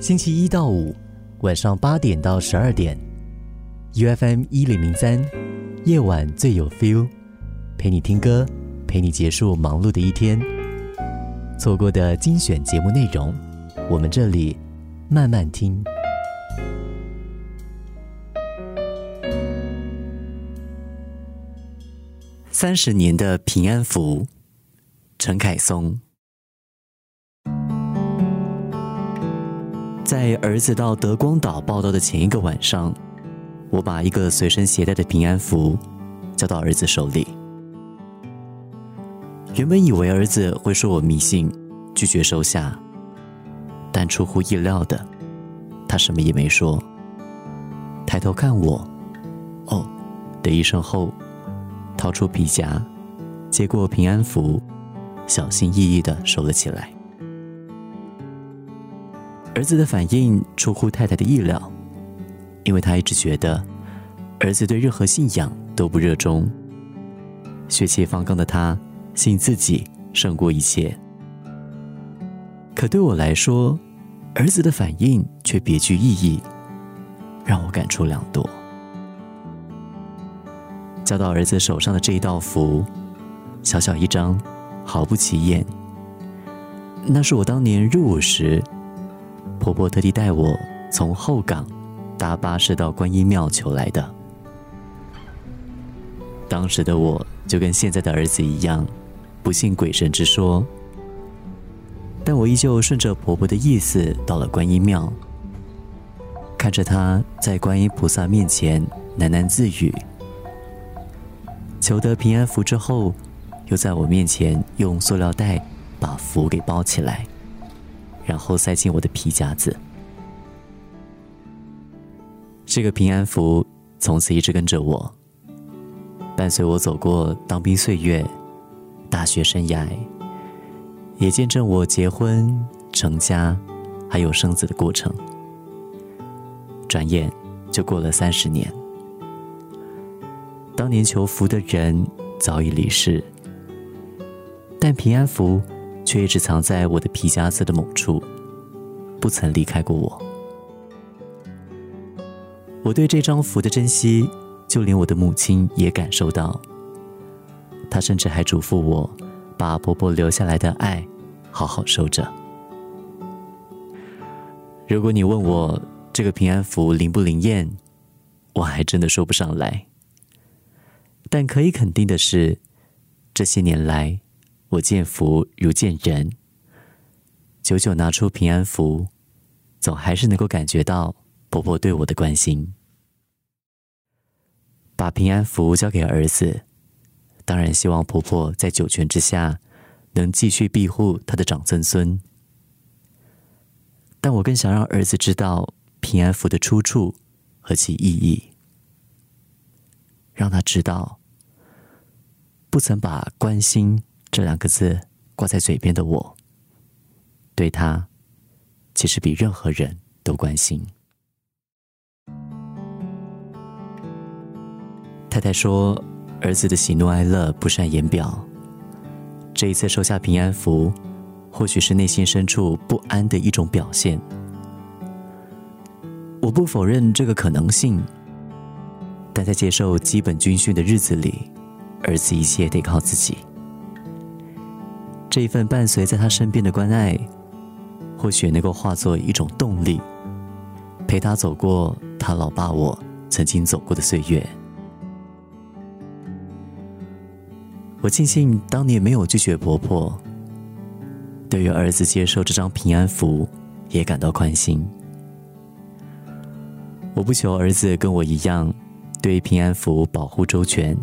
星期一到五晚上八点到十二点，UFM 一零零三，夜晚最有 feel，陪你听歌，陪你结束忙碌的一天。错过的精选节目内容，我们这里慢慢听。三十年的平安符，陈凯松。在儿子到德光岛报道的前一个晚上，我把一个随身携带的平安符交到儿子手里。原本以为儿子会说我迷信，拒绝收下，但出乎意料的，他什么也没说。抬头看我，哦的一声后，掏出皮夹，接过平安符，小心翼翼的收了起来。儿子的反应出乎太太的意料，因为他一直觉得儿子对任何信仰都不热衷。血气方刚的他，信自己胜过一切。可对我来说，儿子的反应却别具意义，让我感触良多。交到儿子手上的这一道符，小小一张，毫不起眼。那是我当年入伍时。婆婆特地带我从后港搭巴士到观音庙求来的。当时的我就跟现在的儿子一样，不信鬼神之说，但我依旧顺着婆婆的意思到了观音庙，看着她在观音菩萨面前喃喃自语，求得平安符之后，又在我面前用塑料袋把符给包起来。然后塞进我的皮夹子。这个平安符从此一直跟着我，伴随我走过当兵岁月、大学生涯，也见证我结婚、成家，还有生子的过程。转眼就过了三十年，当年求福的人早已离世，但平安符。却一直藏在我的皮夹子的某处，不曾离开过我。我对这张符的珍惜，就连我的母亲也感受到。她甚至还嘱咐我，把婆婆留下来的爱好好收着。如果你问我这个平安符灵不灵验，我还真的说不上来。但可以肯定的是，这些年来。我见福如见人，久久拿出平安符，总还是能够感觉到婆婆对我的关心。把平安符交给儿子，当然希望婆婆在九泉之下能继续庇护她的长孙孙。但我更想让儿子知道平安符的出处和其意义，让他知道，不曾把关心。这两个字挂在嘴边的我，对他其实比任何人都关心。太太说，儿子的喜怒哀乐不善言表，这一次收下平安符，或许是内心深处不安的一种表现。我不否认这个可能性，但在接受基本军训的日子里，儿子一切得靠自己。这一份伴随在他身边的关爱，或许能够化作一种动力，陪他走过他老爸我曾经走过的岁月。我庆幸当年没有拒绝婆婆，对于儿子接受这张平安符，也感到宽心。我不求儿子跟我一样，对平安符保护周全，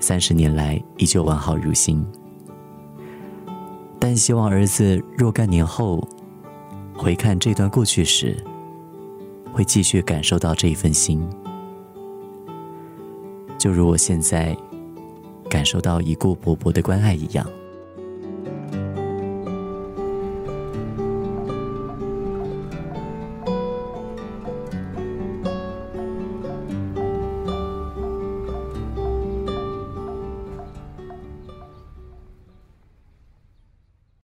三十年来依旧完好如新。但希望儿子若干年后回看这段过去时，会继续感受到这一份心，就如我现在感受到已故伯伯的关爱一样。